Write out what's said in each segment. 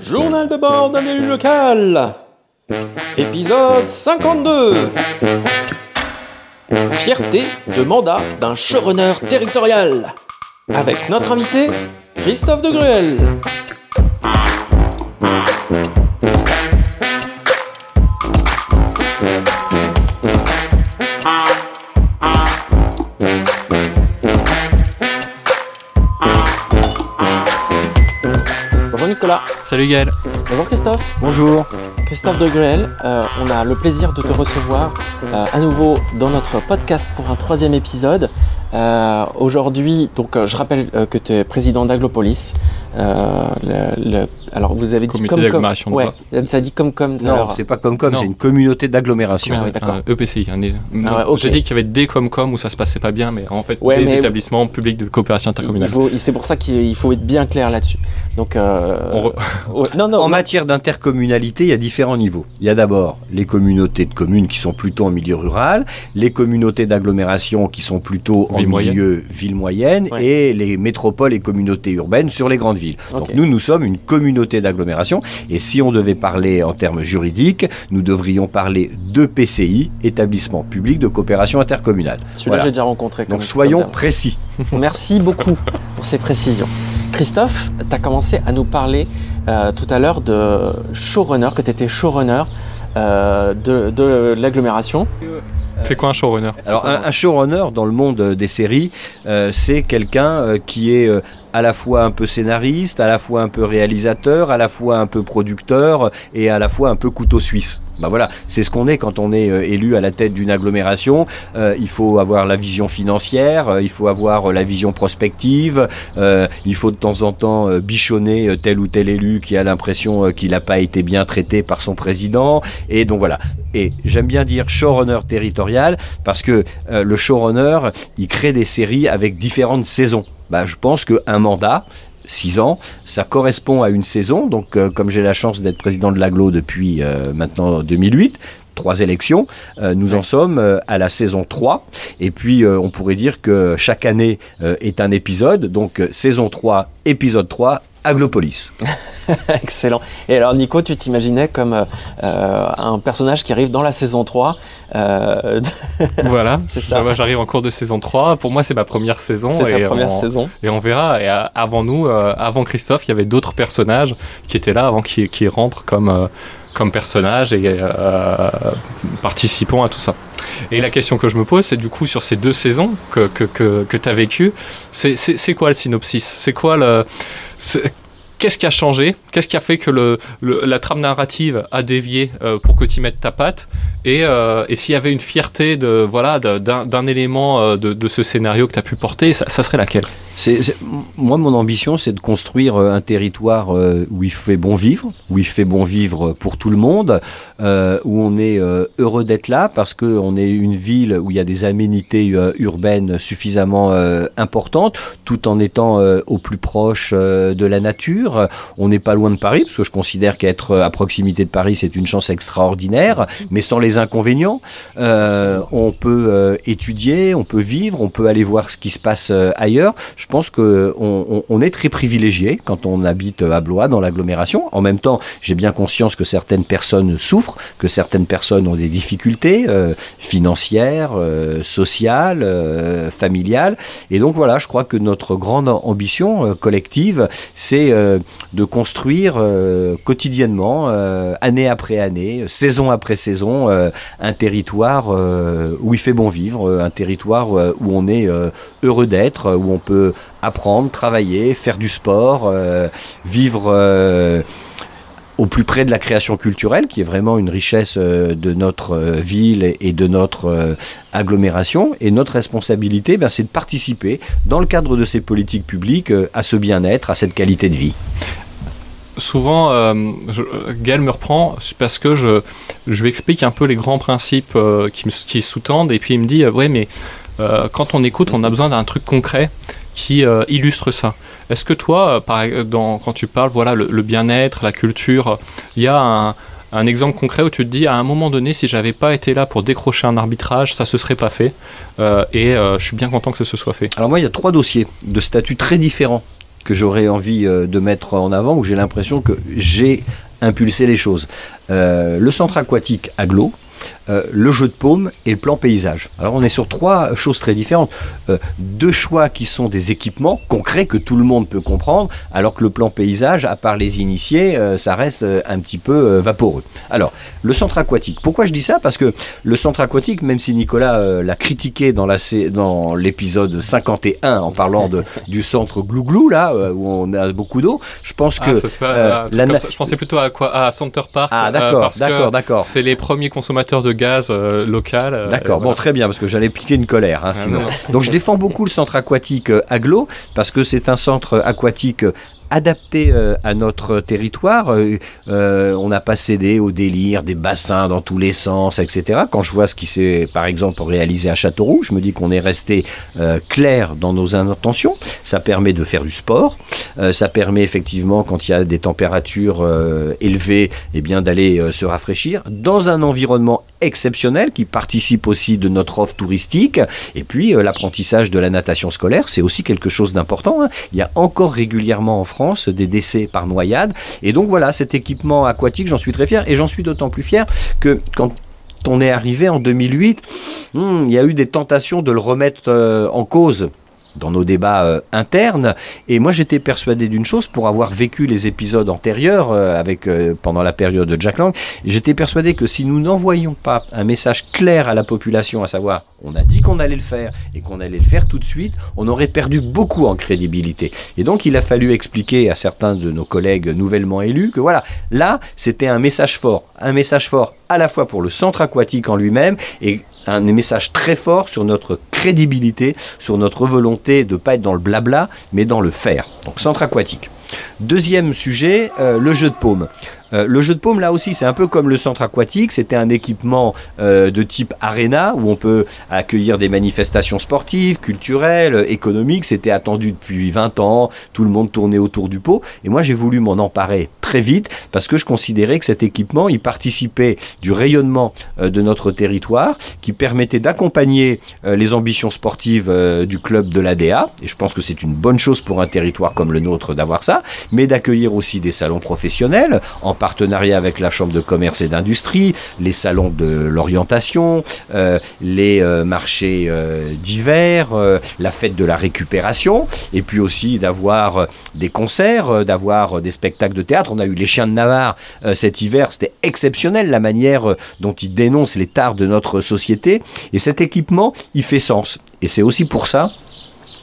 Journal de bord d'un élu local. Épisode 52. Fierté de mandat d'un showrunner territorial. Avec notre invité, Christophe de Gruel. Nicolas. Salut Gaël. Bonjour Christophe. Bonjour. Christophe de Gruel, euh, on a le plaisir de te recevoir euh, à nouveau dans notre podcast pour un troisième épisode. Euh, Aujourd'hui, donc euh, je rappelle euh, que tu es président d'Aglopolis. Euh, alors vous avez dit comme comme. Ouais, ça dit comme comme. Non, c'est pas comme comme, Non. c'est une communauté d'agglomération. Ah oui, d'accord. Un EPCI. un é- Ah. J'ai dit qu'il y avait des Comcom où ça se passait pas bien, mais en fait, Ouais, des mais- établissements publics de coopération il intercommunale. faut- c'est pour ça qu'il faut être bien clair là-dessus. Donc, euh, On re- ouais, non, non, En matière d'intercommunalité, il y a différents niveaux. Il y a d'abord les communautés de communes qui sont plutôt en milieu rural, les communautés d'agglomération qui sont plutôt en Moyenne. milieu ville moyenne, Ouais. et les métropoles et communautés urbaines sur les grandes villes. Donc nous, nous sommes une communauté d'agglomération, et si on devait parler en termes juridiques, nous devrions parler de PCI, établissement public de coopération intercommunale. Celui-là, Voilà. j'ai déjà rencontré. comme- Donc soyons terme. précis. Merci beaucoup pour ces précisions. Christophe, tu as commencé à nous parler euh, tout à l'heure de showrunner, que tu étais showrunner euh, de, de l'agglomération. C'est quoi un showrunner Alors un, un showrunner dans le monde euh, des séries, euh, c'est quelqu'un euh, qui est euh, à la fois un peu scénariste, à la fois un peu réalisateur, à la fois un peu producteur et à la fois un peu couteau suisse. Bah voilà, c'est ce qu'on est quand on est euh, élu à la tête d'une agglomération. Euh, il faut avoir la vision financière, euh, il faut avoir euh, la vision prospective, euh, il faut de temps en temps euh, bichonner euh, tel ou tel élu qui a l'impression euh, qu'il n'a pas été bien traité par son président. Et donc voilà. Et j'aime bien dire showrunner territorial parce que euh, le showrunner, il crée des séries avec différentes saisons. Bah, je pense qu'un mandat, 6 ans, ça correspond à une saison. Donc, euh, comme j'ai la chance d'être président de l'aglo depuis euh, maintenant 2008, trois élections, euh, nous en sommes à la saison 3. Et puis, on pourrait dire que chaque année est un épisode. Donc, saison 3, épisode 3, Aglopolis. Excellent. Et alors, Nico, tu t'imaginais comme euh, euh, un personnage qui arrive dans la saison 3. euh, Voilà. C'est ça. Moi, J'arrive en cours de saison 3. Pour moi, c'est ma première saison. c'est ta première on, saison. Et on verra. Et avant nous, euh, avant Christophe, il y avait d'autres personnages qui étaient là avant qu'ils rentrent comme, euh, comme personnages et euh, participant à tout ça. Et la question que je me pose, c'est du coup sur ces deux saisons que, que, que, que tu as vécues, c'est- quoi le synopsis? C'est quoi le. Qu'est-ce qui a changé? Qu'est-ce qui a fait que le, la trame narrative a dévié euh, pour que tu mettes ta patte? Et, euh, et s'il y avait une fierté de voilà d'un élément euh, de, de ce scénario que tu as pu porter, ça serait laquelle? C'est- moi, mon ambition, c'est de construire euh, un territoire euh, où il fait bon vivre, où il fait bon vivre pour tout le monde, euh, où on est euh, heureux d'être là parce qu'on est une ville où il y a des aménités euh, urbaines suffisamment euh, importantes, tout en étant euh, au plus proche euh, de la nature. On n'est pas loin de Paris, parce que je considère qu'être euh, à proximité de Paris, c'est une chance extraordinaire, mais sans les inconvénients. Euh, on peut euh, étudier, on peut vivre, on peut aller voir ce qui se passe euh, ailleurs. Pense que on, on- on est très privilégié quand on habite à Blois, dans l'agglomération. En même temps, j'ai bien conscience que certaines personnes souffrent, que certaines personnes ont des difficultés euh, financières, euh, sociales, euh, familiales. Et donc voilà, je crois que notre grande ambition collective, c'est de construire quotidiennement, année après année, saison après saison, un territoire où il fait bon vivre, un territoire où on est heureux d'être, où on peut apprendre, travailler, faire du sport, euh, vivre euh, au plus près de la création culturelle, qui est vraiment une richesse euh, de notre ville et- de notre agglomération. Et notre responsabilité, ben, c'est de participer, dans le cadre de ces politiques publiques, à ce bien-être, à cette qualité de vie. souvent, euh, Gaël me reprend parce que je, je lui explique un peu les grands principes qui, sous-tendent, et puis il me dit, euh, mais quand on écoute, on a besoin d'un truc concret qui euh, ça. Est-ce que toi, euh, par, dans, quand tu parles, voilà, le, bien-être, la culture, il y a un, exemple concret où tu te dis, à un moment donné, si j'avais pas été là pour décrocher un arbitrage, ça se serait pas fait, Euh, et euh, je suis bien content que ce soit fait. Alors moi, il y a trois dossiers de statuts très différents que j'aurais envie de mettre en avant, où j'ai l'impression que j'ai impulsé les choses. le centre aquatique Aglo, euh, le jeu de paume et le plan paysage. Alors on est sur trois choses très différentes. Euh, deux choix qui sont des équipements concrets que tout le monde peut comprendre, alors que le plan paysage, à part les initiés, euh, ça reste un petit peu vaporeux. Alors, le centre aquatique. Pourquoi je dis ça? Parce que le centre aquatique, même si Nicolas l'a critiqué dans l'épisode 51 en parlant de, du centre glouglou, là, où on a beaucoup d'eau, je pense ah, que... je pensais plutôt à, quoi, à Center Park. Ah d'accord, d'accord, d'accord. C'est les premiers consommateurs de gaz euh, local. Euh, D'accord, bon, très bien, parce que j'allais piquer une colère. Hein, ah, Donc je défends beaucoup le centre aquatique euh, Aglo, parce que c'est un centre aquatique adapté à notre territoire. Euh, on n'a pas cédé au délire des bassins dans tous les sens, etc. Quand je vois ce qui s'est, par exemple, réalisé à Châteauroux, je me dis qu'on est resté clair dans nos intentions. Ça permet de faire du sport. ça permet effectivement, quand il y a des températures élevées, eh bien d'aller se rafraîchir dans un environnement exceptionnel qui participe aussi de notre offre touristique. Et puis l'apprentissage de la natation scolaire, c'est aussi quelque chose d'important. Hein. Il y a encore régulièrement en France des décès par noyade. Et donc voilà, cet équipement aquatique, j'en suis très fier. Et j'en suis d'autant plus fier que quand on est arrivé en 2008, hmm, il y a eu des tentations de le remettre euh, en cause dans nos débats euh, internes. Et moi, j'étais persuadé d'une chose, pour avoir vécu les épisodes antérieurs euh, avec pendant la période de Jack Lang, j'étais persuadé que si nous n'envoyions pas un message clair à la population, à savoir on a dit qu'on allait le faire et qu'on allait le faire tout de suite, on aurait perdu beaucoup en crédibilité. Et donc il a fallu expliquer à certains de nos collègues nouvellement élus que voilà, là c'était un message fort, un message fort à la fois pour le centre aquatique en lui-même et un message très fort sur notre crédibilité, sur notre volonté de ne pas être dans le blabla, mais dans le faire. Donc centre aquatique. Deuxième sujet, euh, le jeu de paume. Euh, le jeu de paume, là aussi, c'est un peu comme le centre aquatique. C'était un équipement euh, de type arena où on peut accueillir des manifestations sportives, culturelles, économiques. C'était attendu depuis 20 ans. Tout le monde tournait autour du pot. Et moi, j'ai voulu m'en emparer très vite parce que je considérais que cet équipement, il participait du rayonnement euh, de notre territoire, qui permettait d'accompagner les ambitions sportives du club de l'ADA. Et je pense que c'est une bonne chose pour un territoire comme le nôtre d'avoir ça, mais d'accueillir aussi des salons professionnels en partenariat avec la Chambre de commerce et d'industrie, les salons de l'orientation, euh, les euh, marchés euh, d'hiver, la fête de la récupération, et puis aussi d'avoir des concerts, d'avoir des spectacles de théâtre. On a eu les Chiens de Navarre cet hiver, c'était exceptionnel la manière dont ils dénoncent les tares de notre société, et cet équipement, il fait sens. Et c'est aussi pour ça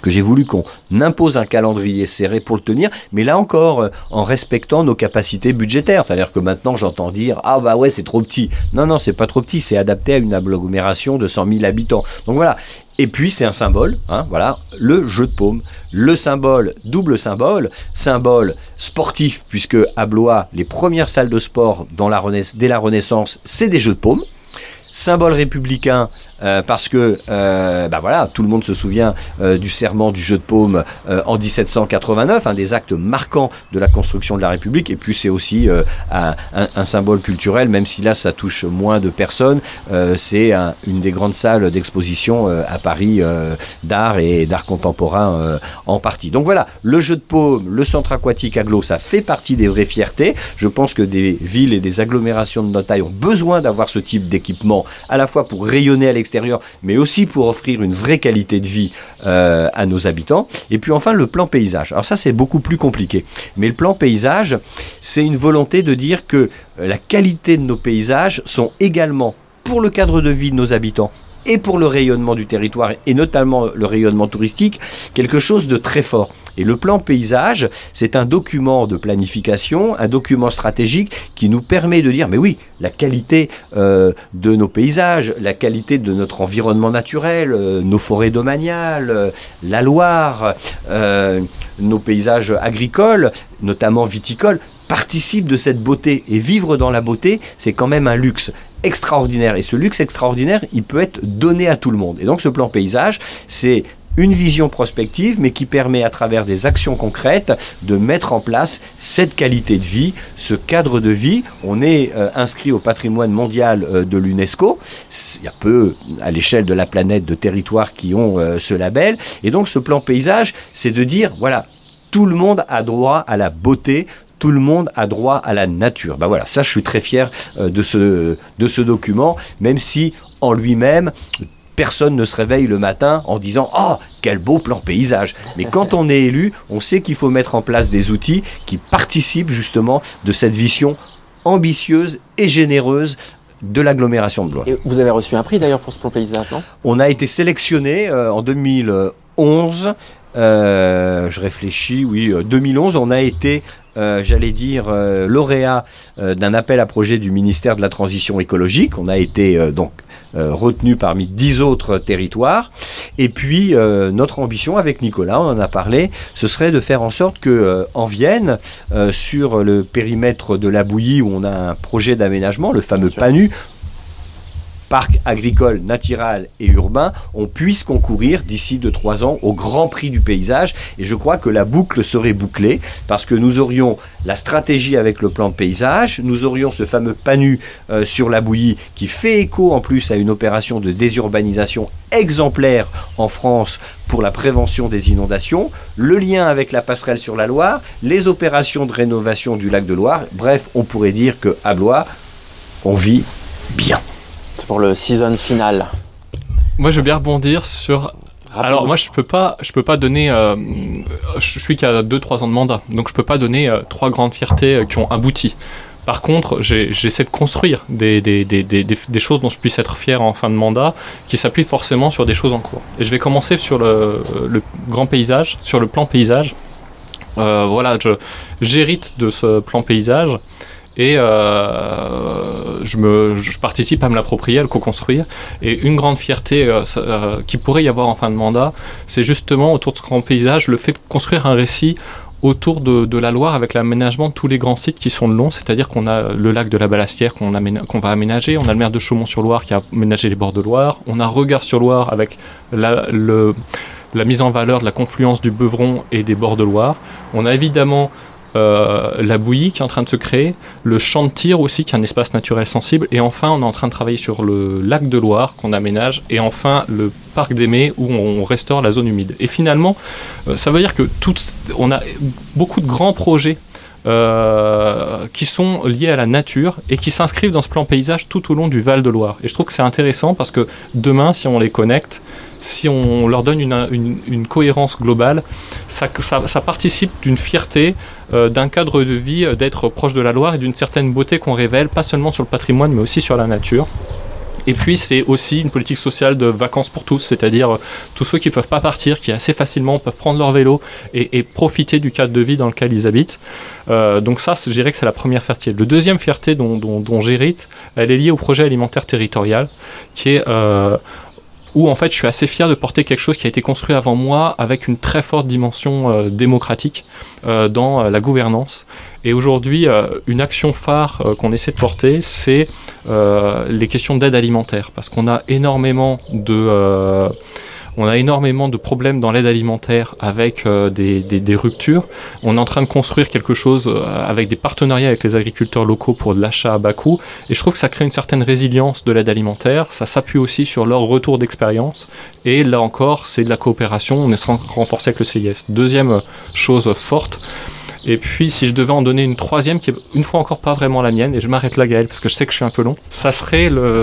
que j'ai voulu qu'on impose un calendrier serré pour le tenir, mais là encore, euh, en respectant nos capacités budgétaires. C'est-à-dire que maintenant, j'entends dire Ah, bah ouais, c'est trop petit. Non, non, c'est pas trop petit, c'est adapté à une agglomération de 100 000 habitants. Donc voilà. Et puis c'est un symbole, hein, voilà, le jeu de paume. Le symbole, double symbole, symbole sportif, puisque à Blois, les premières salles de sport dans la dès la Renaissance, c'est des jeux de paume. Symbole républicain, euh, parce que euh, bah voilà, tout le monde se souvient euh, du serment du jeu de paume en 1789, un des actes marquants de la construction de la République, et puis c'est aussi un, un, symbole culturel, même si là ça touche moins de personnes, c'est une des grandes salles d'exposition à Paris d'art et d'art contemporain en partie. Donc voilà, le jeu de paume, le centre aquatique aglo, ça fait partie des vraies fiertés. Je pense que des villes et des agglomérations de notre taille ont besoin d'avoir ce type d'équipement, à la fois pour rayonner à l'extérieur, mais aussi pour offrir une vraie qualité de vie euh, à nos habitants. Et puis enfin, le plan paysage. Alors ça, c'est beaucoup plus compliqué. Mais le plan paysage, c'est une volonté de dire que euh, la qualité de nos paysages sont également pour le cadre de vie de nos habitants et pour le rayonnement du territoire et notamment le rayonnement touristique, quelque chose de très fort. Et le plan paysage, c'est un document de planification, un document stratégique qui nous permet de dire, mais oui, la qualité euh, de nos paysages, la qualité de notre environnement naturel, euh, nos forêts domaniales, euh, la Loire, nos paysages agricoles, notamment viticoles, participent de cette beauté. Et vivre dans la beauté, c'est quand même un luxe extraordinaire. Et ce luxe extraordinaire, il peut être donné à tout le monde. Et donc ce plan paysage, c'est une vision prospective, mais qui permet à travers des actions concrètes de mettre en place cette qualité de vie, ce cadre de vie. On est euh, inscrit au patrimoine mondial euh, de l'UNESCO. Il y a peu à l'échelle de la planète de territoires qui ont euh, ce label. Et donc ce plan paysage, c'est de dire, voilà, tout le monde a droit à la beauté, tout le monde a droit à la nature. Ben voilà, ça je suis très fier de, ce, de ce document, même si en lui-même, personne ne se réveille le matin en disant Oh, quel beau plan paysage. Mais quand on est élu, on sait qu'il faut mettre en place des outils qui participent justement de cette vision ambitieuse et généreuse de l'agglomération de Blois. Et vous avez reçu un prix d'ailleurs pour ce plan paysage, non? On a été sélectionné euh, en 2011. euh, je réfléchis, oui, euh, 2011, on a été, euh, j'allais dire, euh, lauréat euh, d'un appel à projet du ministère de la Transition écologique. On a été euh, donc euh, retenu parmi dix autres territoires. Et puis, euh, notre ambition avec Nicolas, on en a parlé, ce serait de faire en sorte que euh, en Vienne, euh, sur le périmètre de la Bouillie, où on a un projet d'aménagement, le fameux. PANU, parc agricole, naturel et urbain, on puisse concourir d'ici 2-3 ans au Grand Prix du paysage. Et je crois que la boucle serait bouclée parce que nous aurions la stratégie avec le plan de paysage, nous aurions ce fameux PANU euh, sur la bouillie qui fait écho en plus à une opération de désurbanisation exemplaire en France pour la prévention des inondations, le lien avec la passerelle sur la Loire, les opérations de rénovation du lac de Loire. Bref, on pourrait dire que à Blois, on vit bien. Pour le season final. Moi, je veux bien rebondir sur. Alors, moi, je peux pas, je peux pas donner. euh, je suis qu'à 2-3 ans de mandat, donc je peux pas donner euh, trois grandes fiertés euh, qui ont abouti. Par contre, j'essaie de construire des, des, des, des, des- des choses dont je puisse être fier en fin de mandat, qui s'appuient forcément sur des choses en cours. Et je vais commencer sur le, le grand paysage, sur le plan paysage. Euh, voilà, j'hérite de ce plan paysage et euh, je, participe à me l'approprier, à le co-construire. Et une grande fierté euh, euh, qui pourrait y avoir en fin de mandat, c'est justement autour de ce grand paysage, le fait de construire un récit autour de, la Loire avec l'aménagement de tous les grands sites qui sont le long, c'est-à-dire qu'on a le lac de la Balastière qu'on va aménager, on a le maire de Chaumont-sur-Loire qui a aménagé les bords de Loire, on a Regard sur Loire avec la mise en valeur de la confluence du Beuvron et des bords de Loire, on a évidemment euh, la bouillie qui est en train de se créer, le champ de tir aussi qui est un espace naturel sensible, et enfin on est en train de travailler sur le lac de Loire qu'on aménage, et enfin le parc d'Aimé où on restaure la zone humide. Et finalement, euh, ça veut dire que toutes, on a beaucoup de grands projets euh, qui sont liés à la nature et qui s'inscrivent dans ce plan paysage tout au long du Val de Loire. Et je trouve que c'est intéressant parce que demain, si on les connecte, si on leur donne une, cohérence globale, ça, participe d'une fierté, euh, d'un cadre de vie, euh, d'être proche de la Loire et d'une certaine beauté qu'on révèle, pas seulement sur le patrimoine, mais aussi sur la nature. Et puis c'est aussi une politique sociale de vacances pour tous, c'est-à-dire euh, tous ceux qui peuvent pas partir, qui assez facilement peuvent prendre leur vélo et, profiter du cadre de vie dans lequel ils habitent. Donc ça, je dirais que c'est la première fierté. Le deuxième fierté dont, dont, j'hérite, elle est liée au projet alimentaire territorial, qui est où en fait je suis assez fier de porter quelque chose qui a été construit avant moi avec une très forte dimension euh, démocratique euh, dans euh, la gouvernance. Et aujourd'hui, une action phare qu'on essaie de porter, c'est les questions d'aide alimentaire, parce qu'on a énormément de on a énormément de problèmes dans l'aide alimentaire avec euh, des, des- ruptures. On est en train de construire quelque chose euh, avec des partenariats avec les agriculteurs locaux pour de l'achat à bas coût. Et je trouve que ça crée une certaine résilience de l'aide alimentaire. Ça s'appuie aussi sur leur retour d'expérience. Et là encore, c'est de la coopération. On est renforcé avec le CIS. Deuxième chose forte. Et puis, si je devais en donner une troisième, qui est une fois encore pas vraiment la mienne, et je m'arrête là, Gaël, parce que je sais que je suis un peu long, ça serait le.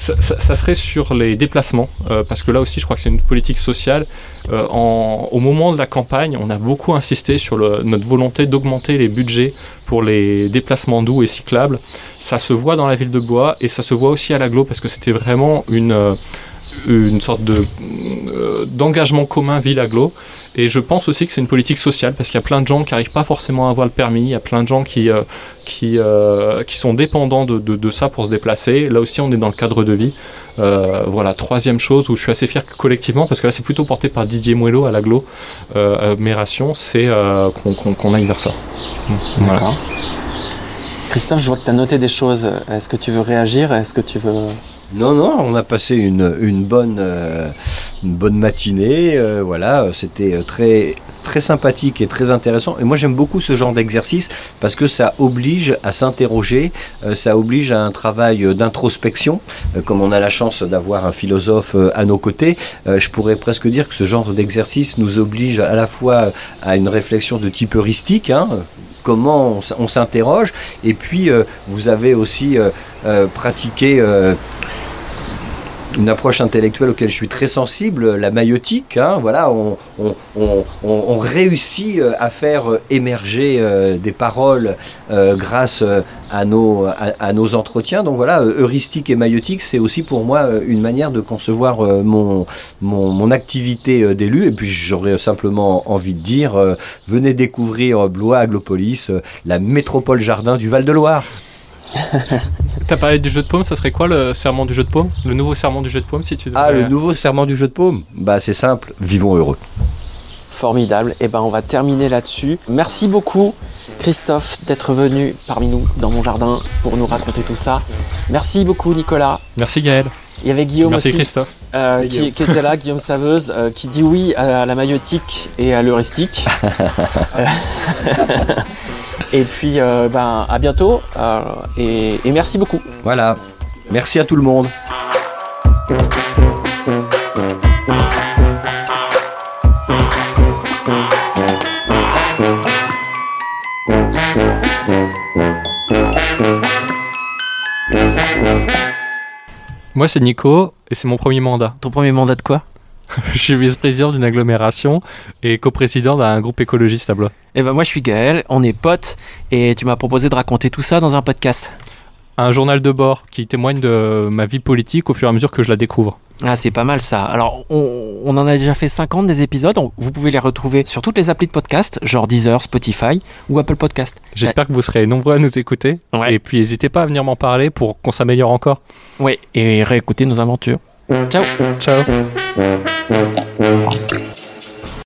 Ça, ça- serait sur les déplacements, euh, parce que là aussi, je crois que c'est une politique sociale. Euh, en- au moment de la campagne, on a beaucoup insisté sur le- notre volonté d'augmenter les budgets pour les déplacements doux et cyclables. Ça se voit dans la ville de Bois et ça se voit aussi à l'aglo parce que c'était vraiment une, euh, une sorte de, euh, d'engagement commun ville-aglo. Et je pense aussi que c'est une politique sociale parce qu'il y a plein de gens qui n'arrivent pas forcément à avoir le permis, il y a plein de gens qui, euh, qui, euh, qui sont dépendants de, de- ça pour se déplacer. Là aussi, on est dans le cadre de vie. Voilà, troisième chose où je suis assez fier collectivement, parce que là c'est plutôt porté par Didier Moello à l'aglo, euh, Mération, c'est qu'on aille vers ça. Voilà. Christophe, je vois que tu as noté des choses. Est-ce que tu veux réagir? Est-ce que tu veux. Non, non, on a passé une, euh, bonne matinée. euh, voilà, c'était euh, très très sympathique et très intéressant. Et moi, j'aime beaucoup ce genre d'exercice parce que ça oblige à s'interroger, ça oblige à un travail d'introspection. Comme on a la chance d'avoir un philosophe à nos côtés, je pourrais presque dire que ce genre d'exercice nous oblige à la fois à une réflexion de type heuristique, hein, comment on s'interroge, et puis euh, vous avez aussi euh, euh, pratiqué une approche intellectuelle auquel je suis très sensible, la maïotique. hein, voilà, on, réussit euh, à faire euh, émerger euh, des paroles grâce à nos, entretiens. Donc voilà, heuristique et maïotique, c'est aussi pour moi une manière de concevoir mon, mon, activité d'élu. Et puis j'aurais simplement envie de dire, venez découvrir Blois Aglopolis, la métropole jardin du Val-de-Loire. T'as parlé du jeu de paume, ça serait quoi le serment du jeu de paume? Le nouveau serment du jeu de paume si tu Ah, devais- le nouveau serment du jeu de paume? Bah c'est simple, vivons heureux. Formidable. Et ben on va terminer là-dessus. Merci beaucoup Christophe d'être venu parmi nous dans mon jardin pour nous raconter tout ça. Merci beaucoup Nicolas. Merci Gaël. Il y avait Guillaume Merci aussi Christophe. euh, qui, qui était là, Guillaume Saveuse, euh, qui dit oui à la maïotique et à l'heuristique. Et puis euh, ben à bientôt euh, et, et merci beaucoup. Voilà. Merci à tout le monde. Moi c'est Nico et c'est mon premier mandat. Ton premier mandat de quoi? Je suis vice-président d'une agglomération et coprésident d'un groupe écologiste à Blois. Eh ben moi je suis Gaël, on est potes et tu m'as proposé de raconter tout ça dans un podcast. Un journal de bord qui témoigne de ma vie politique au fur et à mesure que je la découvre. Ah c'est pas mal ça. Alors on, on en a déjà fait 50 des épisodes, on- vous pouvez les retrouver sur toutes les applis de podcast, genre Deezer, Spotify ou Apple Podcast. J'espère que vous serez nombreux à nous écouter. Ouais. Et puis n'hésitez pas à venir m'en parler pour qu'on s'améliore encore. Ouais, et réécouter nos aventures. Ciao Ciao